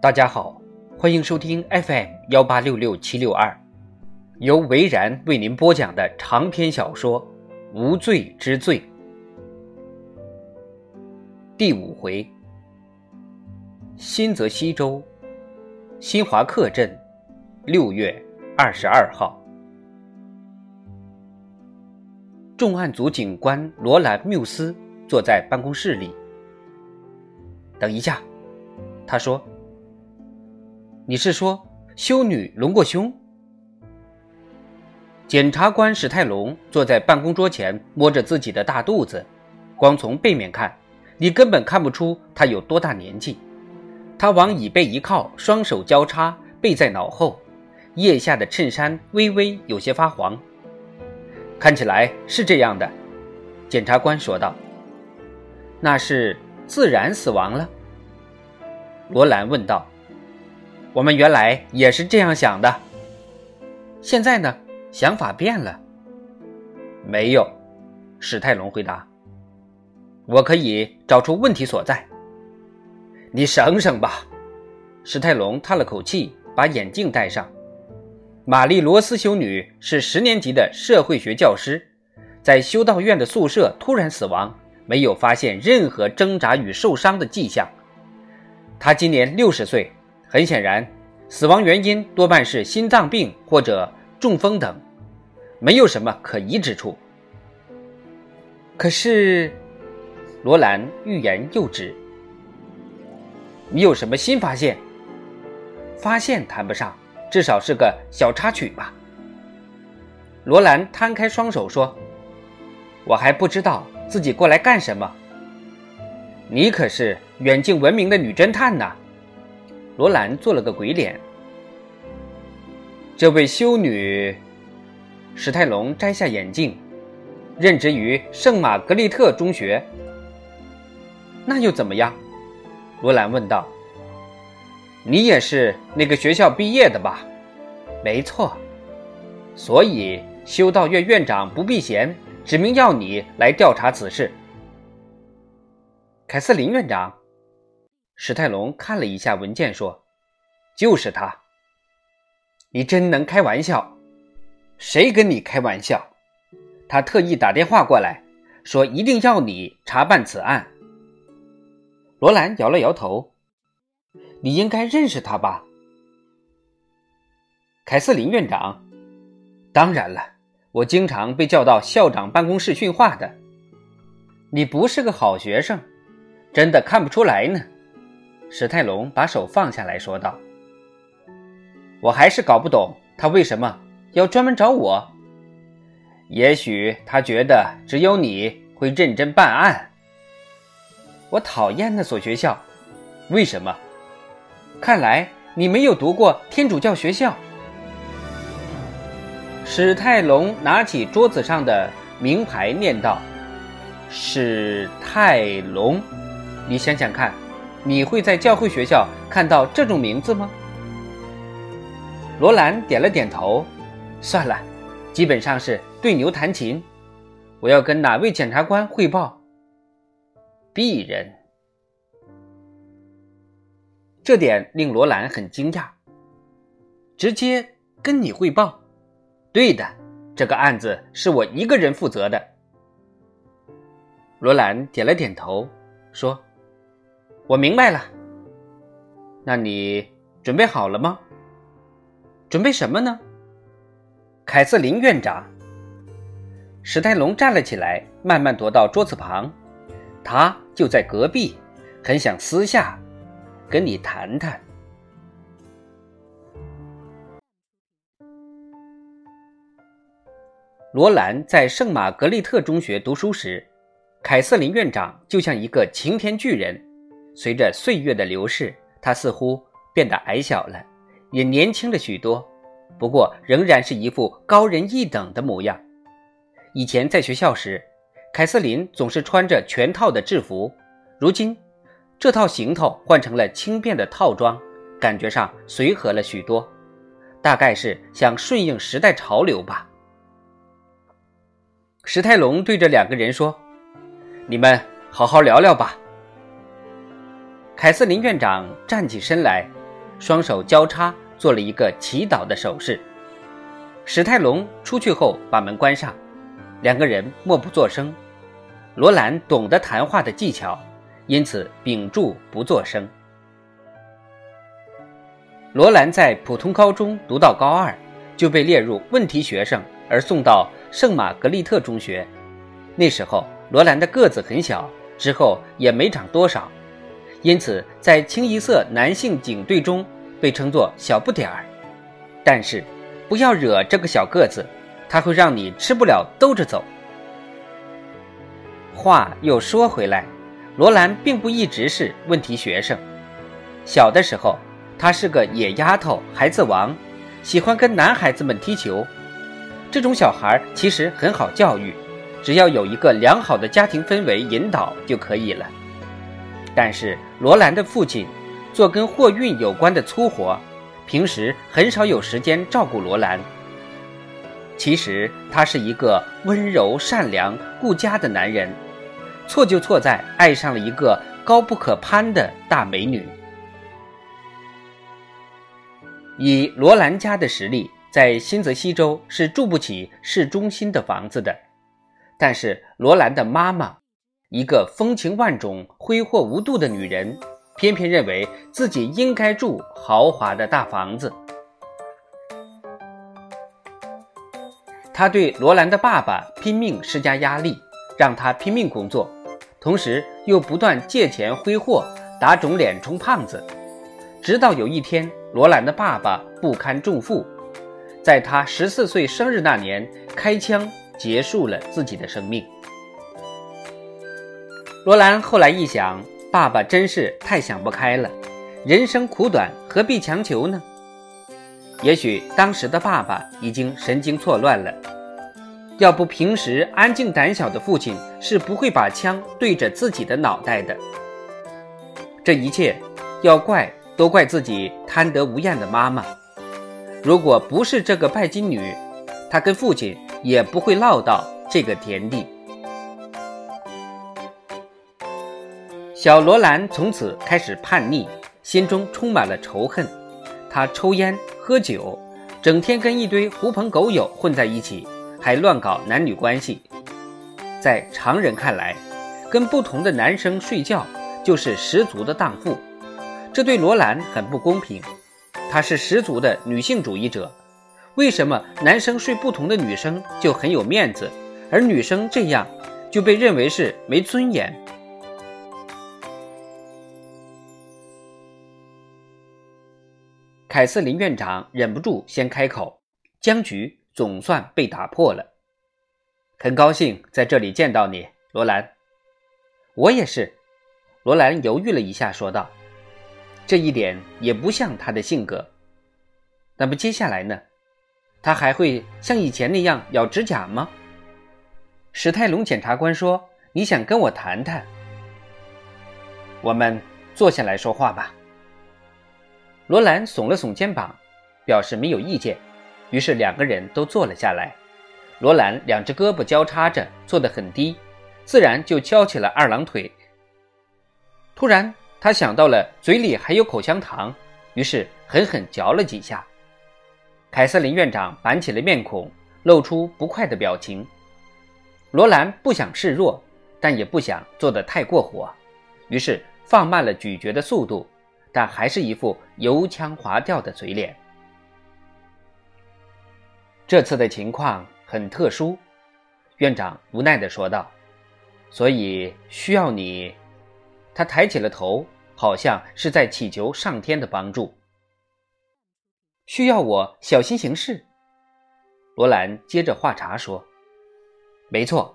大家好，欢迎收听 FM 幺八六六七六二，由维然为您播讲的长篇小说《无罪之罪》第五回：新泽西州新华客镇，六月二十二号，重案组警官罗兰缪斯坐在办公室里。等一下，他说。你是说修女隆过胸？检察官史泰龙坐在办公桌前，摸着自己的大肚子，光从背面看，你根本看不出他有多大年纪。他往椅背一靠，双手交叉背在脑后，腋下的衬衫微微有些发黄。看起来是这样的，检察官说道。那是自然死亡了？罗兰问道。我们原来也是这样想的，现在呢，想法变了。没有，史泰龙回答。我可以找出问题所在。你省省吧，史泰龙叹了口气，把眼镜戴上。玛丽罗斯修女是十年级的社会学教师，在修道院的宿舍突然死亡，没有发现任何挣扎与受伤的迹象。她今年六十岁。很显然，死亡原因多半是心脏病或者中风等，没有什么可疑之处。可是，罗兰欲言又止。你有什么新发现？发现谈不上，至少是个小插曲吧。罗兰摊开双手说：“我还不知道自己过来干什么。你可是远近闻名的女侦探呢。”罗兰做了个鬼脸。这位修女，史泰龙摘下眼镜，任职于圣玛格丽特中学。那又怎么样？罗兰问道。你也是那个学校毕业的吧？没错。所以修道院院长不避嫌，指明要你来调查此事。凯瑟琳院长。史泰龙看了一下文件，说：“就是他。你真能开玩笑？谁跟你开玩笑？他特意打电话过来，说一定要你查办此案。”罗兰摇了摇头：“你应该认识他吧？”凯瑟琳院长：“当然了，我经常被叫到校长办公室训话的。你不是个好学生，真的看不出来呢。”史泰龙把手放下来说道：“我还是搞不懂他为什么要专门找我。也许他觉得只有你会认真办案。我讨厌那所学校，为什么？看来你没有读过天主教学校。”史泰龙拿起桌子上的名牌，念道：“史泰龙，你想想看。”你会在教会学校看到这种名字吗？罗兰点了点头。算了，基本上是对牛弹琴。我要跟哪位检察官汇报？鄙人。这点令罗兰很惊讶。直接跟你汇报？对的，这个案子是我一个人负责的。罗兰点了点头，说。我明白了，那你准备好了吗？准备什么呢？凯瑟琳院长。史泰龙站了起来，慢慢踱到桌子旁，他就在隔壁，很想私下跟你谈谈。罗兰在圣玛格丽特中学读书时，凯瑟琳院长就像一个擎天巨人。随着岁月的流逝，他似乎变得矮小了，也年轻了许多。不过，仍然是一副高人一等的模样。以前在学校时，凯瑟琳总是穿着全套的制服，如今这套行头换成了轻便的套装，感觉上随和了许多。大概是想顺应时代潮流吧。史泰龙对着两个人说：“你们好好聊聊吧。”凯瑟琳院长站起身来，双手交叉做了一个祈祷的手势。史泰龙出去后把门关上，两个人默不作声。罗兰懂得谈话的技巧，因此屏住不作声。罗兰在普通高中读到高二，就被列入问题学生，而送到圣玛格丽特中学。那时候，罗兰的个子很小，之后也没长多少，因此在清一色男性警队中被称作小不点儿。但是。不要惹这个小个子，他会让你吃不了兜着走。话又说回来，罗兰并不一直是问题学生。小的时候，他是个野丫头、孩子王，喜欢跟男孩子们踢球。这种小孩其实很好教育，只要有一个良好的家庭氛围引导就可以了。但是罗兰的父亲做跟货运有关的粗活。平时很少有时间照顾罗兰。其实他是一个温柔、善良、顾家的男人，错就错在爱上了一个高不可攀的大美女。以罗兰家的实力，在新泽西州是住不起市中心的房子的。但是罗兰的妈妈，一个风情万种、挥霍无度的女人。偏偏认为自己应该住豪华的大房子。他对罗兰的爸爸拼命施加压力，让他拼命工作，同时又不断借钱挥霍，打肿脸充胖子。直到有一天，罗兰的爸爸不堪重负，在他十四岁生日那年开枪结束了自己的生命。罗兰后来一想。爸爸真是太想不开了，人生苦短，何必强求呢？也许当时的爸爸已经神经错乱了，要不平时安静胆小的父亲是不会把枪对着自己的脑袋的。这一切要怪都怪自己贪得无厌的妈妈。如果不是这个拜金女，他跟父亲也不会落到这个田地。小罗兰从此开始叛逆，心中充满了仇恨。他抽烟喝酒，整天跟一堆狐朋狗友混在一起，还乱搞男女关系。在常人看来，跟不同的男生睡觉就是十足的荡妇，这对罗兰很不公平。她是十足的女性主义者，为什么男生睡不同的女生就很有面子，而女生这样就被认为是没尊严？凯瑟琳院长忍不住先开口，僵局总算被打破了。很高兴在这里见到你，罗兰。我也是。罗兰犹豫了一下，说道：“这一点也不像他的性格。那么接下来呢？他还会像以前那样咬指甲吗？”史泰龙检察官说：“你想跟我谈谈？我们坐下来说话吧。”罗兰耸了耸肩膀，表示没有意见。于是两个人都坐了下来。罗兰两只胳膊交叉着，坐得很低，自然就翘起了二郎腿。突然，他想到了嘴里还有口香糖，于是狠狠嚼了几下。凯瑟琳院长板起了面孔，露出不快的表情。罗兰不想示弱，但也不想做得太过火，于是放慢了咀嚼的速度。但还是一副油腔滑调的嘴脸。这次的情况很特殊，院长无奈地说道：“所以需要你。”他抬起了头，好像是在祈求上天的帮助。需要我小心行事。罗兰接着话茬说：“没错，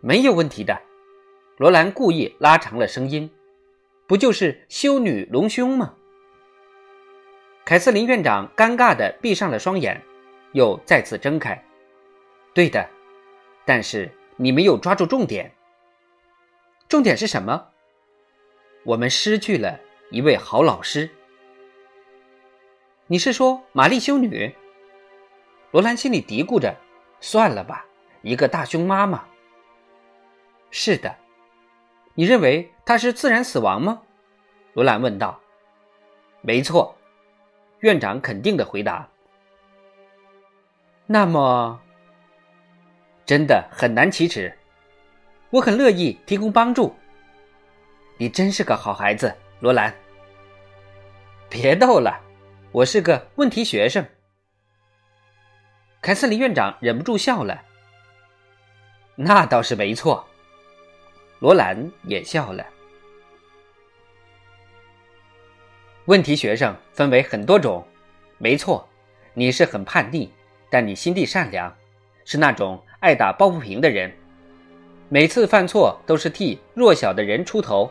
没有问题的。”罗兰故意拉长了声音：“不就是修女隆胸吗？”凯瑟琳院长尴尬地闭上了双眼，又再次睁开。“对的，但是你没有抓住重点。重点是什么？我们失去了一位好老师。你是说玛丽修女？”罗兰心里嘀咕着：“算了吧，一个大胸妈妈。”是的。你认为他是自然死亡吗？罗兰问道。“没错。”院长肯定的回答。“那么，真的很难启齿。我很乐意提供帮助。你真是个好孩子，罗兰。别逗了，我是个问题学生。”凯瑟琳院长忍不住笑了。“那倒是没错。”罗兰也笑了。问题学生分为很多种，没错，你是很叛逆，但你心地善良，是那种爱打抱不平的人，每次犯错都是替弱小的人出头，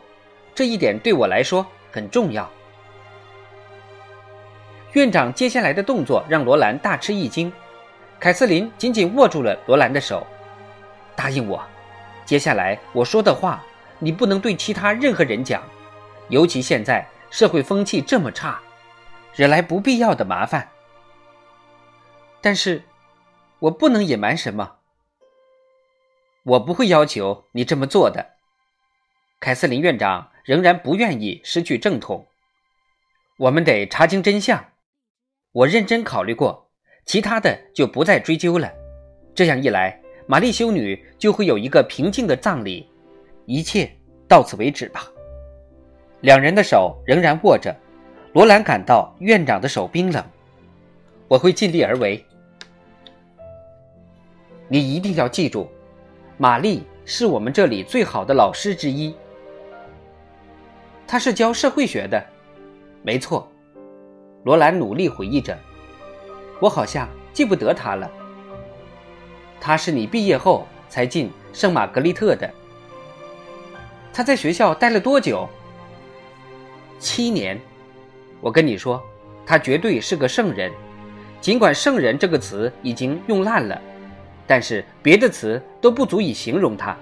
这一点对我来说很重要。院长接下来的动作让罗兰大吃一惊，凯瑟琳紧紧握住了罗兰的手，答应我。接下来我说的话，你不能对其他任何人讲，尤其现在社会风气这么差，惹来不必要的麻烦。但是，我不能隐瞒什么。我不会要求你这么做的。凯瑟琳院长仍然不愿意失去正统。我们得查清真相。我认真考虑过，其他的就不再追究了。这样一来。玛丽修女就会有一个平静的葬礼，一切到此为止吧。两人的手仍然握着，罗兰感到院长的手冰冷。我会尽力而为。你一定要记住，玛丽是我们这里最好的老师之一。她是教社会学的，没错。罗兰努力回忆着，我好像记不得她了。他是你毕业后才进圣玛格丽特的。他在学校待了多久？七年。我跟你说，他绝对是个圣人。尽管“圣人”这个词已经用烂了，但是别的词都不足以形容他。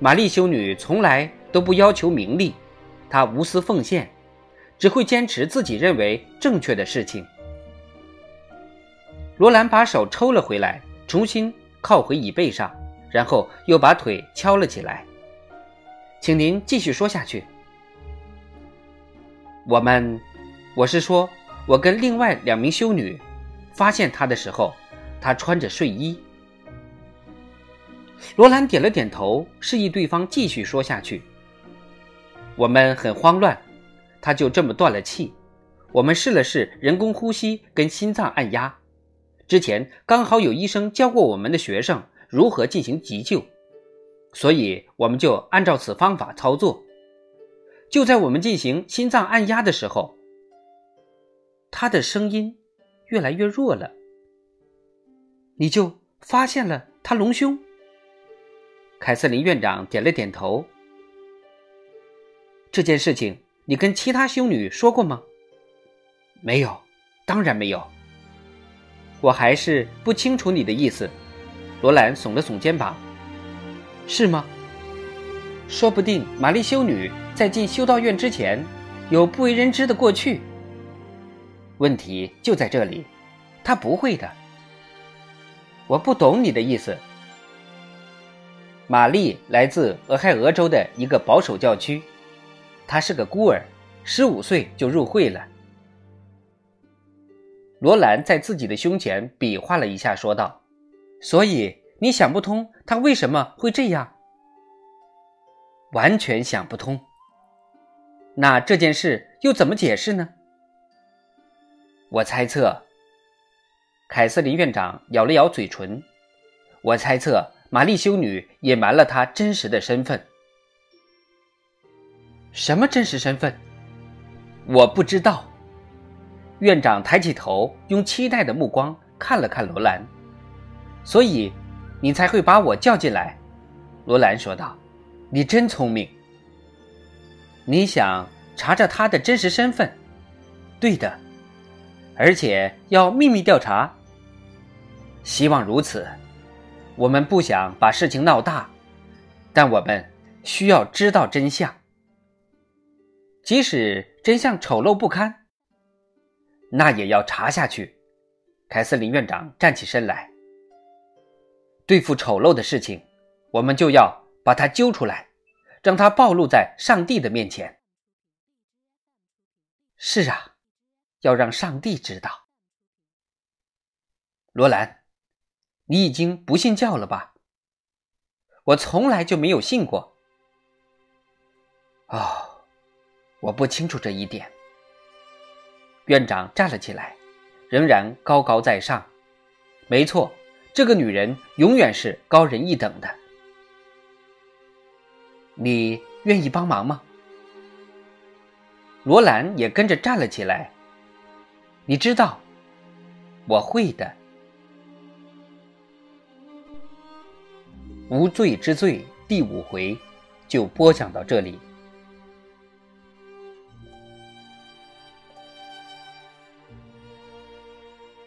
玛丽修女从来都不要求名利，她无私奉献，只会坚持自己认为正确的事情。罗兰把手抽了回来。重新靠回椅背上，然后又把腿敲了起来。请您继续说下去。我们，我是说，我跟另外两名修女发现他的时候，他穿着睡衣。罗兰点了点头，示意对方继续说下去。我们很慌乱，他就这么断了气。我们试了试人工呼吸跟心脏按压。之前刚好有医生教过我们的学生如何进行急救，所以我们就按照此方法操作。就在我们进行心脏按压的时候，他的声音越来越弱了。你就发现了他隆胸？凯瑟琳院长点了点头。这件事情你跟其他修女说过吗？没有，当然没有。我还是不清楚你的意思，罗兰耸了耸肩膀。是吗？说不定玛丽修女在进修道院之前，有不为人知的过去。问题就在这里，她不会的。我不懂你的意思。玛丽来自俄亥俄州的一个保守教区，她是个孤儿，十五岁就入会了。罗兰在自己的胸前比划了一下，说道：“所以你想不通他为什么会这样？完全想不通。那这件事又怎么解释呢？”我猜测，凯瑟琳院长咬了咬嘴唇。我猜测玛丽修女隐瞒了她真实的身份。什么真实身份？我不知道。院长抬起头，用期待的目光看了看罗兰。所以，你才会把我叫进来。”罗兰说道，“你真聪明。你想查查他的真实身份？对的，而且要秘密调查。希望如此。我们不想把事情闹大，但我们需要知道真相，即使真相丑陋不堪。”那也要查下去。凯瑟琳院长站起身来。对付丑陋的事情，我们就要把它揪出来，让它暴露在上帝的面前。是啊，要让上帝知道。罗兰，你已经不信教了吧？我从来就没有信过。哦，我不清楚这一点。院长站了起来，仍然高高在上。没错，这个女人永远是高人一等的。你愿意帮忙吗？罗兰也跟着站了起来。你知道，我会的。无罪之罪第五回就播讲到这里。